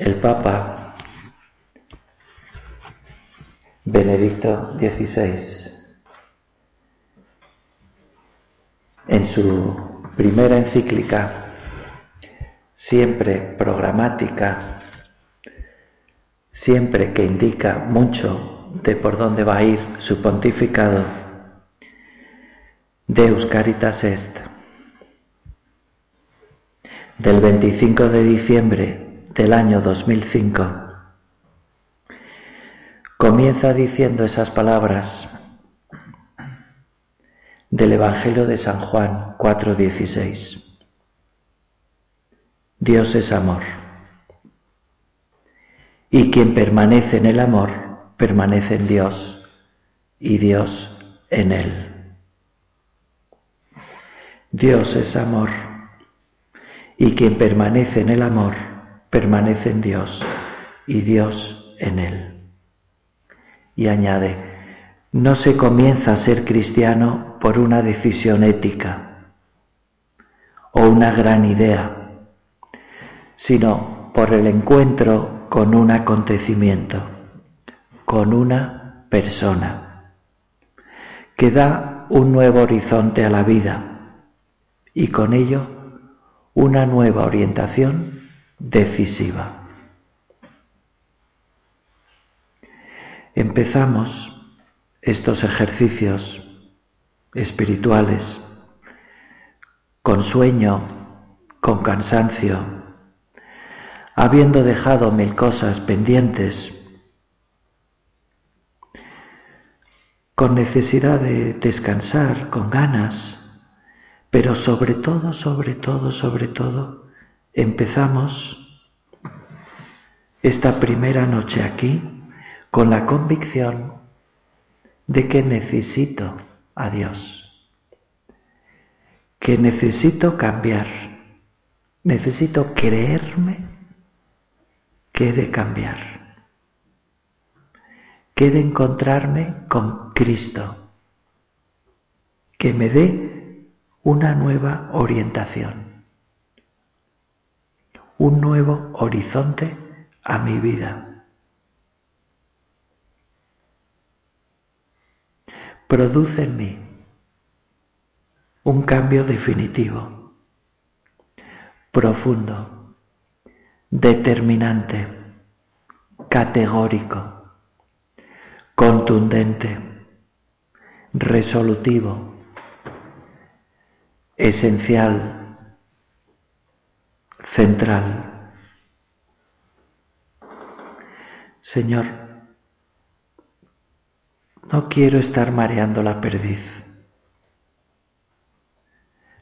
El Papa Benedicto XVI en su primera encíclica, siempre programática, siempre que indica mucho de por dónde va a ir su pontificado, Deus Caritas Est, del 25 de diciembre del año 2005, comienza diciendo esas palabras del Evangelio de San Juan 4:16. Dios es amor. Y quien permanece en el amor, permanece en Dios y Dios en él. Dios es amor. Y quien permanece en el amor, permanece en Dios y Dios en él. Y añade, no se comienza a ser cristiano por una decisión ética o una gran idea, sino por el encuentro con un acontecimiento, con una persona, que da un nuevo horizonte a la vida y con ello una nueva orientación decisiva. Empezamos estos ejercicios espirituales con sueño, con cansancio, habiendo dejado mil cosas pendientes, con necesidad de descansar, con ganas, pero sobre todo, sobre todo, sobre todo, Empezamos esta primera noche aquí con la convicción de que necesito a Dios, que necesito cambiar, necesito creerme que he de cambiar, que he de encontrarme con Cristo, que me dé una nueva orientación un nuevo horizonte a mi vida. Produce en mí un cambio definitivo, profundo, determinante, categórico, contundente, resolutivo, esencial, central. Señor, no quiero estar mareando la perdiz.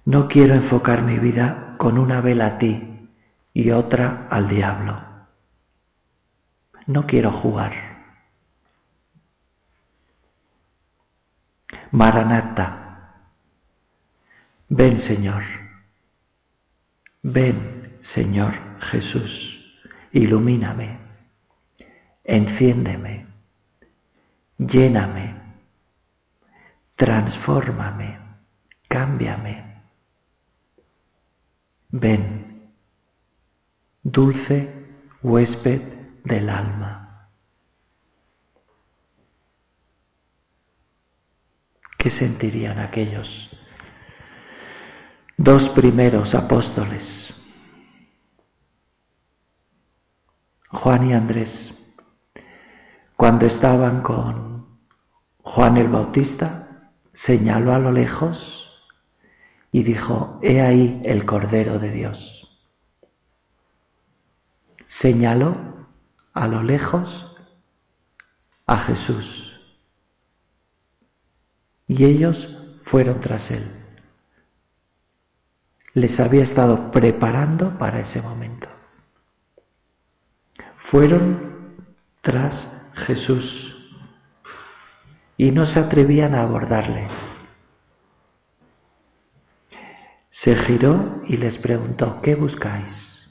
No quiero enfocar mi vida con una vela a ti y otra al diablo. No quiero jugar. Maranata, ven Señor, ven Señor Jesús, ilumíname, enciéndeme, lléname, transfórmame, cámbiame. Ven, dulce huésped del alma. ¿Qué sentirían aquellos dos primeros apóstoles? Juan y Andrés, cuando estaban con Juan el Bautista, señaló a lo lejos y dijo, he ahí el Cordero de Dios. Señaló a lo lejos a Jesús y ellos fueron tras él. les había estado preparando para ese momento. Fueron tras Jesús y no se atrevían a abordarle. Se giró y les preguntó, ¿qué buscáis?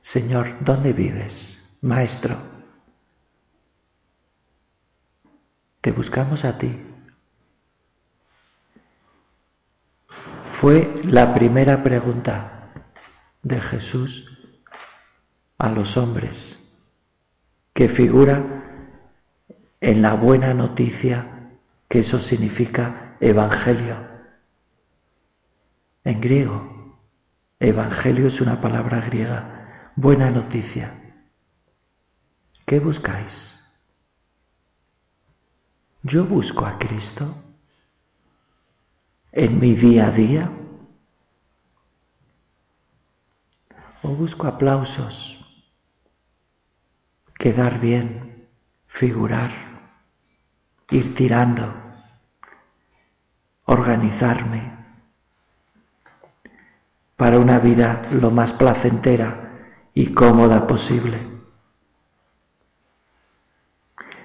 Señor, ¿dónde vives? Maestro, te buscamos a ti. Fue la primera pregunta de Jesús a los hombres, que figura en la buena noticia que eso significa evangelio. En griego, evangelio es una palabra griega, buena noticia. ¿Qué buscáis? Yo busco a Cristo en mi día a día? ¿O busco aplausos, quedar bien, figurar, ir tirando, organizarme para una vida lo más placentera y cómoda posible?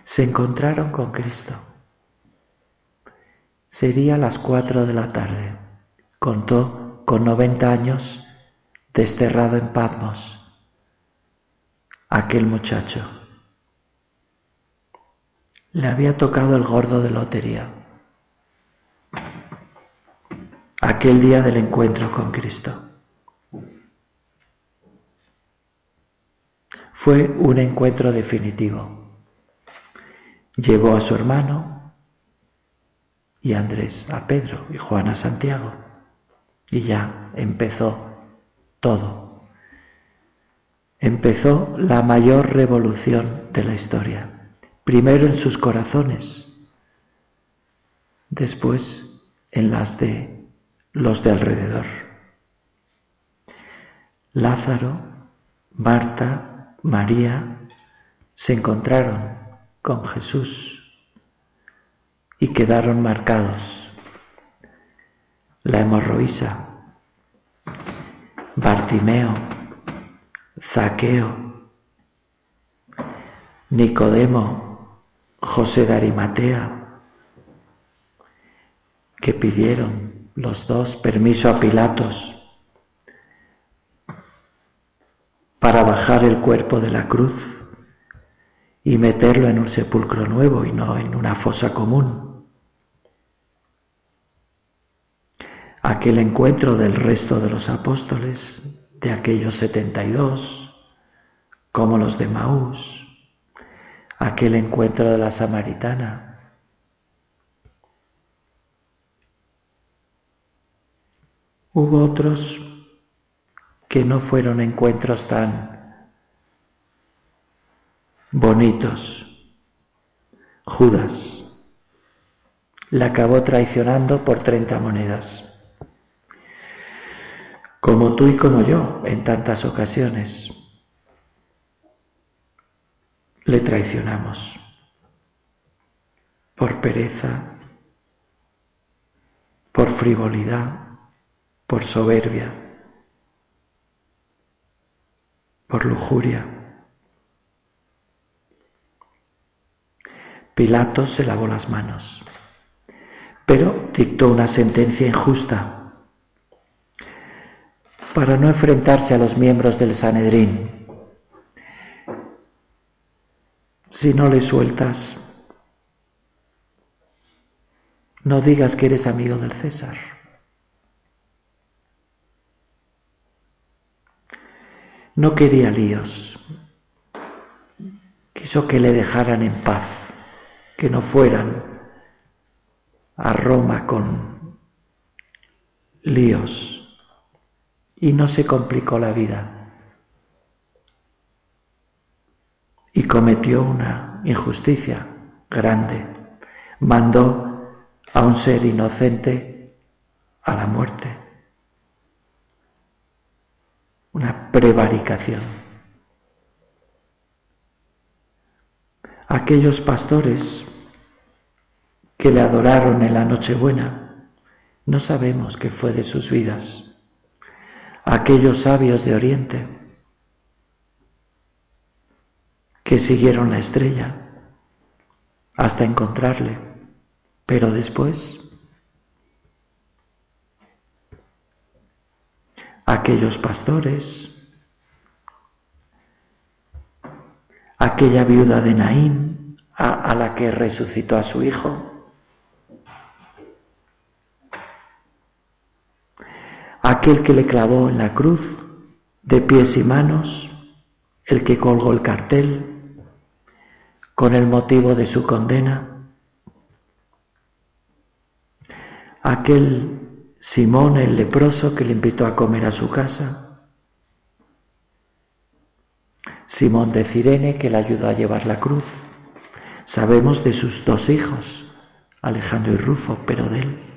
Se encontraron con Cristo Sería las cuatro de la tarde. Contó con noventa años, desterrado en Patmos, aquel muchacho. Le había tocado el gordo de lotería. Aquel día del encuentro con Cristo. Fue un encuentro definitivo. Llevó a su hermano, y Andrés a Pedro y Juan a Santiago. Y ya empezó todo. Empezó la mayor revolución de la historia. Primero en sus corazones, después en las de los de alrededor. Lázaro, Marta, María se encontraron con Jesús y quedaron marcados. La hemorroísa, Bartimeo, Zaqueo, Nicodemo, José de Arimatea, que pidieron los dos permiso a Pilatos para bajar el cuerpo de la cruz y meterlo en un sepulcro nuevo y no en una fosa común. aquel encuentro del resto de los apóstoles, de aquellos setenta y dos, como los de Maús, aquel encuentro de la samaritana. Hubo otros que no fueron encuentros tan bonitos. Judas la acabó traicionando por treinta monedas como tú y como yo en tantas ocasiones. Le traicionamos por pereza, por frivolidad, por soberbia, por lujuria. Pilato se lavó las manos, pero dictó una sentencia injusta para no enfrentarse a los miembros del Sanedrín. Si no le sueltas, no digas que eres amigo del César. No quería líos. Quiso que le dejaran en paz, que no fueran a Roma con líos y no se complicó la vida. Y cometió una injusticia grande. Mandó a un ser inocente a la muerte. Una prevaricación. Aquellos pastores que le adoraron en la Nochebuena No sabemos qué fue de sus vidas. Aquellos sabios de Oriente que siguieron la estrella hasta encontrarle, pero después aquellos pastores, aquella viuda de Naín a, a la que resucitó a su hijo, aquel que le clavó en la cruz de pies y manos, el que colgó el cartel con el motivo de su condena, aquel Simón el leproso que le invitó a comer a su casa, Simón de Cirene que le ayudó a llevar la cruz. Sabemos de sus dos hijos, Alejandro y Rufo, pero de él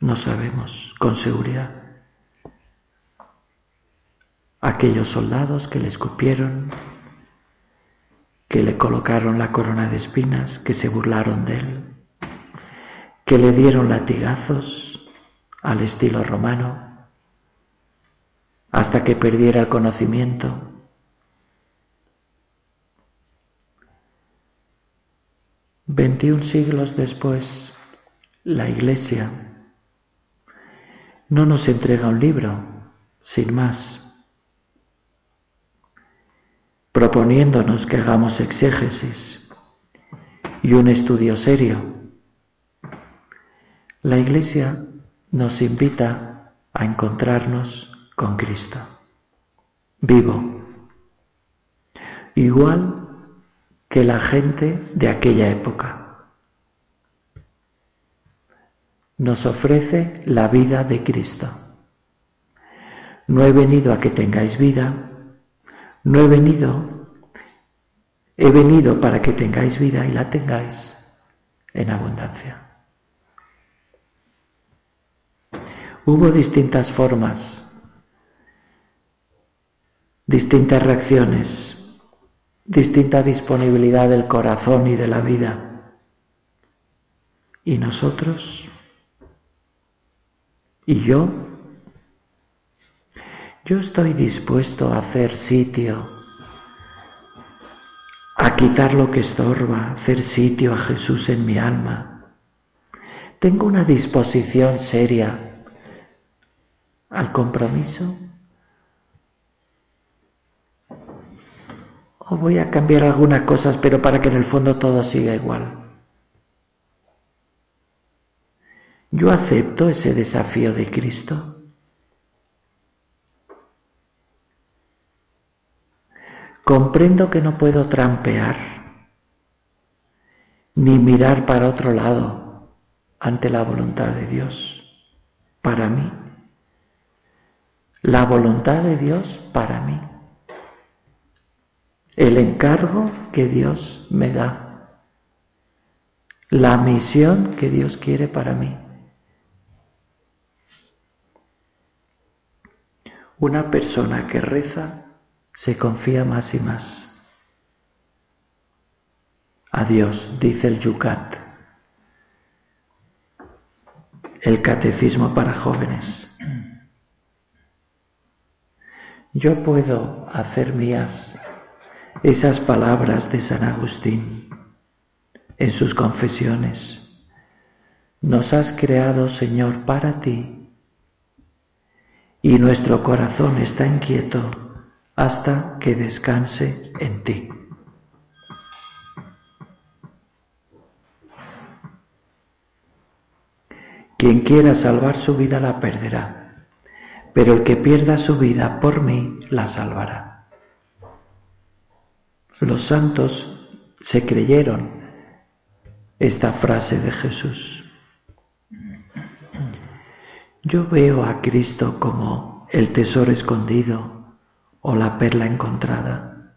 no sabemos con seguridad. Aquellos soldados que le escupieron, que le colocaron la corona de espinas, que se burlaron de él, que le dieron latigazos al estilo romano, hasta que perdiera el conocimiento. Veintiún siglos después, la Iglesia no nos entrega un libro, sin más, proponiéndonos que hagamos exégesis y un estudio serio. La Iglesia nos invita a encontrarnos con Cristo, vivo, igual que la gente de aquella época. Nos ofrece la vida de Cristo. No he venido a que tengáis vida, no he venido, he venido para que tengáis vida y la tengáis en abundancia. Hubo distintas formas, distintas reacciones, distinta disponibilidad del corazón y de la vida. ¿Y nosotros? ¿Y yo? Yo estoy dispuesto a hacer sitio, a quitar lo que estorba, hacer sitio a Jesús en mi alma. Tengo una disposición seria al compromiso. O voy a cambiar algunas cosas, pero para que en el fondo todo siga igual. ¿Yo acepto ese desafío de Cristo? Comprendo que no puedo trampear ni mirar para otro lado ante la voluntad de Dios para mí. La voluntad de Dios para mí. El encargo que Dios me da. La misión que Dios quiere para mí. Una persona que reza se confía más y más. Adiós, dice el Yucat, el catecismo para jóvenes. Yo puedo hacer mías esas palabras de San Agustín en sus confesiones. Nos has creado, Señor, para ti y nuestro corazón está inquieto hasta que descanse en ti. Quien quiera salvar su vida la perderá, pero el que pierda su vida por mí la salvará. Los santos se creyeron esta frase de Jesús. Yo veo a Cristo como el tesoro escondido o la perla encontrada.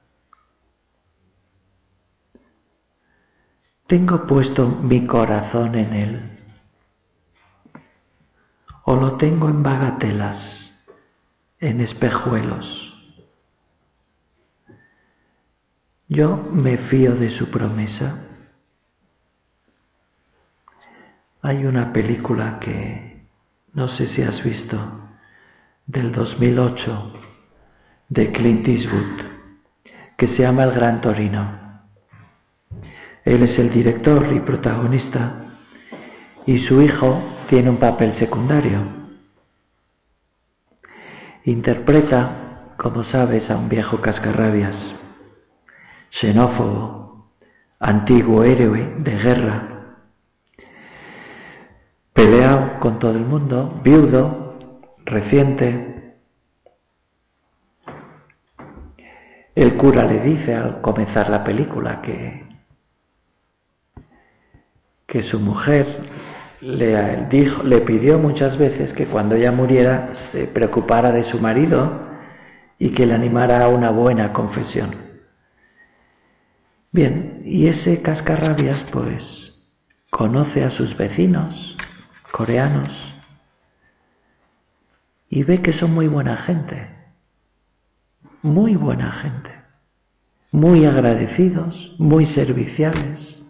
Tengo puesto mi corazón en Él o lo tengo en bagatelas, en espejuelos. Yo me fío de su promesa. Hay una película que no sé si has visto, del 2008, de Clint Eastwood, que se llama El Gran Torino. Él es el director y protagonista y su hijo tiene un papel secundario. Interpreta, como sabes, a un viejo cascarrabias, xenófobo, antiguo héroe de guerra, peleado con todo el mundo, viudo, reciente. El cura le dice al comenzar la película que, que su mujer le, dijo, le pidió muchas veces que cuando ella muriera se preocupara de su marido y que le animara a una buena confesión. Bien, y ese cascarrabias pues conoce a sus vecinos coreanos. Y ve que son muy buena gente, muy buena gente, muy agradecidos, muy serviciales.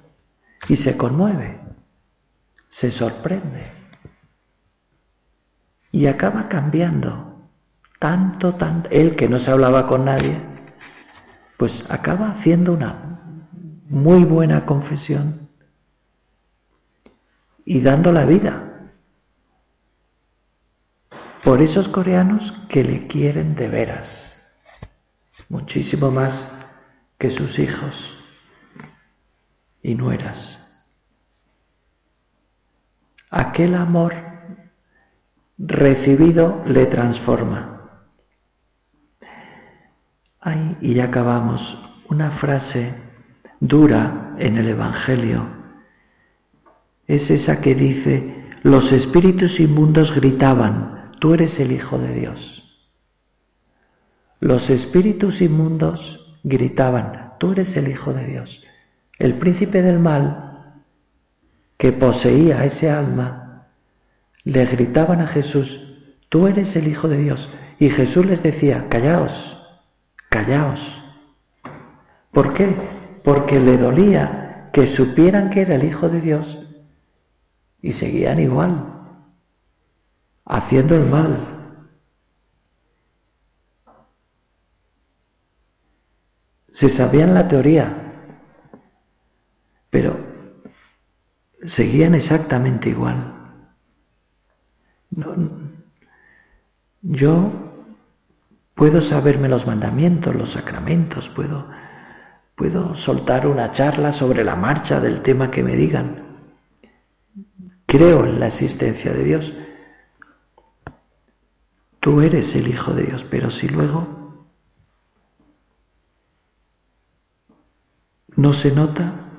Y se conmueve. Se sorprende. Y acaba cambiando. Tanto, tanto, él que no se hablaba con nadie, pues acaba haciendo una muy buena confesión y dando la vida por esos coreanos que le quieren de veras, muchísimo más que sus hijos y nueras aquel amor recibido le transforma. Ay, y ya acabamos, una frase dura en el Evangelio. Es esa que dice, los espíritus inmundos gritaban, tú eres el Hijo de Dios. Los espíritus inmundos gritaban, tú eres el Hijo de Dios. El príncipe del mal que poseía ese alma, le gritaban a Jesús, tú eres el Hijo de Dios. Y Jesús les decía, callaos, callaos. ¿Por qué? Porque le dolía que supieran que era el Hijo de Dios y seguían igual, haciendo el mal. Se sabían la teoría, pero seguían exactamente igual. yo puedo saberme los mandamientos, los sacramentos, puedo, puedo soltar una charla sobre la marcha del tema que me digan. Creo en la existencia de Dios. Tú eres el Hijo de Dios, pero si luego no se nota,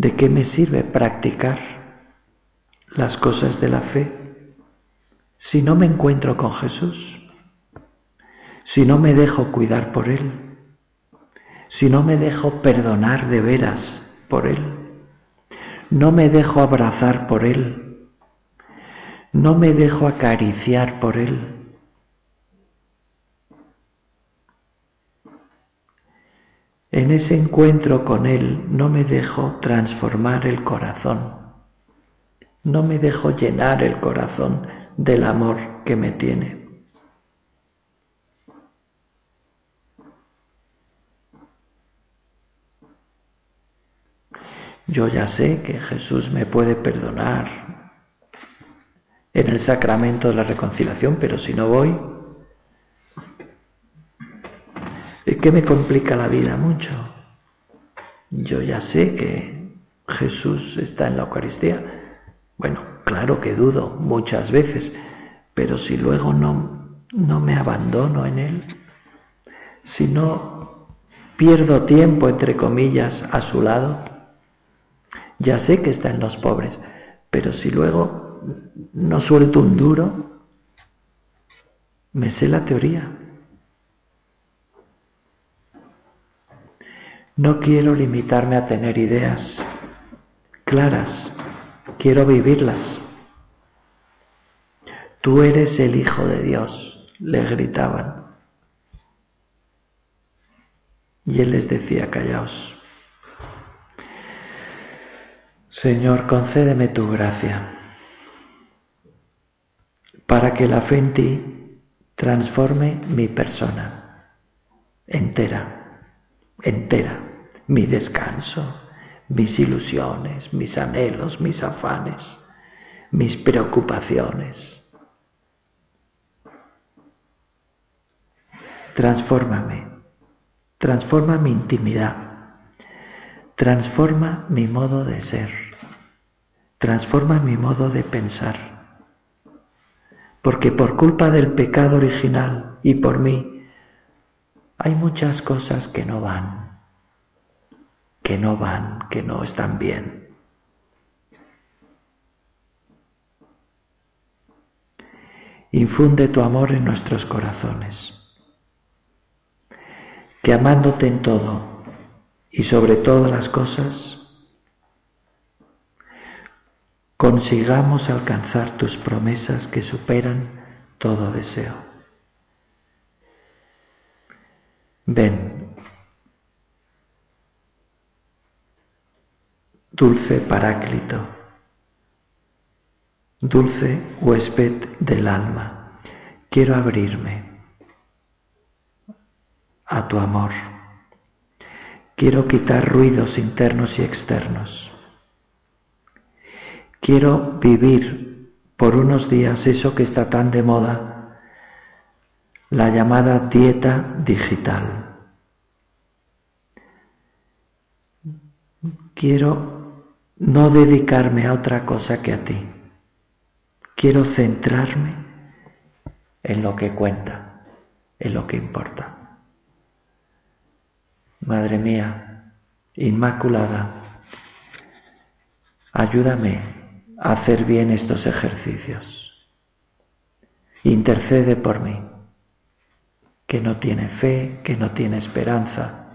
¿De qué me sirve practicar las cosas de la fe si no me encuentro con Jesús? Si no me dejo cuidar por Él, si no me dejo perdonar de veras por Él, no me dejo abrazar por Él, no me dejo acariciar por Él, En ese encuentro con Él no me dejo transformar el corazón, no me dejo llenar el corazón del amor que me tiene. Yo ya sé que Jesús me puede perdonar en el sacramento de la reconciliación, pero si no voy, ¿Qué me complica la vida mucho? Yo ya sé que Jesús está en la Eucaristía. Bueno, claro que dudo muchas veces, pero si luego no, no me abandono en Él, si no pierdo tiempo, entre comillas, a su lado, ya sé que está en los pobres, pero si luego no suelto un duro, me sé la teoría. No quiero limitarme a tener ideas claras, quiero vivirlas. Tú eres el Hijo de Dios, le gritaban. Y él les decía, callaos, Señor, concédeme tu gracia para que la fe en ti transforme mi persona entera, entera, mi descanso, mis ilusiones, mis anhelos, mis afanes, mis preocupaciones. Transfórmame, transforma mi intimidad transforma mi modo de ser, transforma mi modo de pensar. Porque por culpa del pecado original y por mí, hay muchas cosas que no van, que no van, que no están bien. Infunde tu amor en nuestros corazones, que amándote en todo, y sobre todas las cosas consigamos alcanzar tus promesas que superan todo deseo. Ven, dulce Paráclito, dulce huésped del alma, quiero abrirme a tu amor. Quiero quitar ruidos internos y externos. Quiero vivir por unos días eso que está tan de moda, la llamada dieta digital. Quiero no dedicarme a otra cosa que a ti. Quiero centrarme en lo que cuenta, en lo que importa. Madre mía, Inmaculada, ayúdame a hacer bien estos ejercicios. Intercede por mí, que no tiene fe, que no tiene esperanza,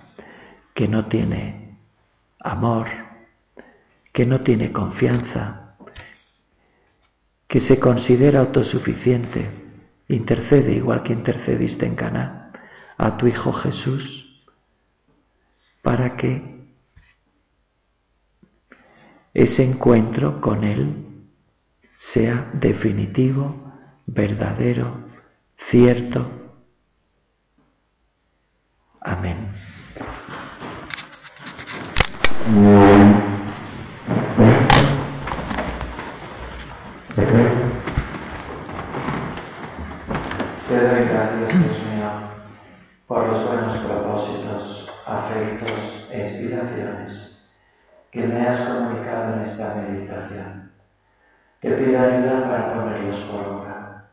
que no tiene amor, que no tiene confianza, que se considera autosuficiente. Intercede igual que intercediste en Cana a tu Hijo Jesús para que ese encuentro con Él sea definitivo, verdadero, cierto. Amén. Te doy gracias, Dios mío, por los buenos propósitos afectos e inspiraciones que me has comunicado en esta meditación. Te pido ayuda para ponerlos por obra.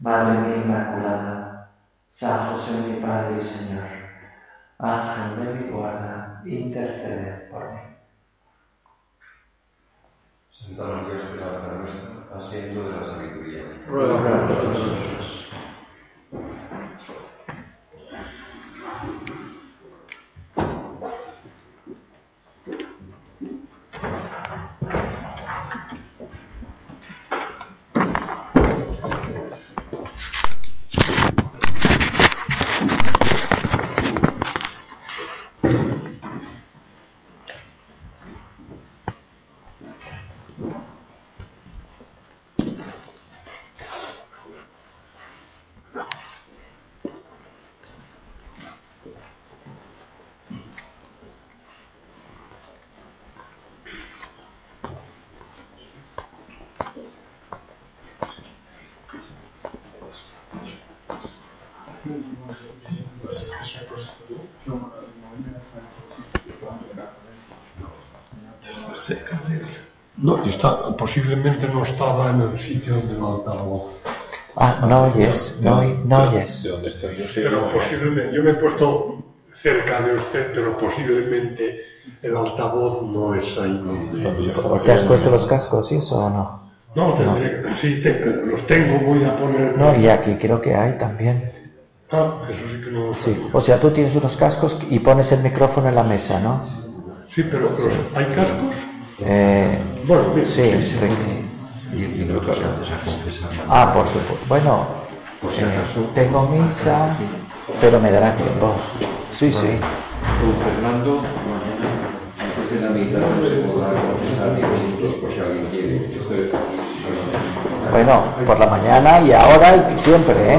Madre mía Inmaculada, San José mi Padre y Señor, Ángel de mi guarda, intercede por mí. Santa María, Esperanza nuestra, asiento de la sabiduría. Ruega por nosotros. No, está, posiblemente no estaba en el sitio del altavoz. Ah, no oyes, no, no oyes. De donde estoy yo, sí, Pero no, posiblemente, yo me he puesto cerca de usted, pero posiblemente el altavoz no es ahí donde. ¿Te has puesto los cascos y eso o no? No, tendré, sí, te- los tengo, voy a poner. No, y aquí creo que hay también. Ah, eso sí que no lo Sí, sabía. o sea, tú tienes unos cascos y pones el micrófono en la mesa, ¿no? Sí, pero ¿hay cascos? Eh, Bueno, bien, sí, Ricky. Y, y no te antes a confesar. Ah, por supuesto. Bueno, eh, tengo misa, pero me dará tiempo. Sí, sí. Don Fernando, mañana, después de la mitad, no se podrá confesar ni mil minutos, por si alguien quiere. Esto Bueno, por la mañana y ahora y siempre, ¿eh?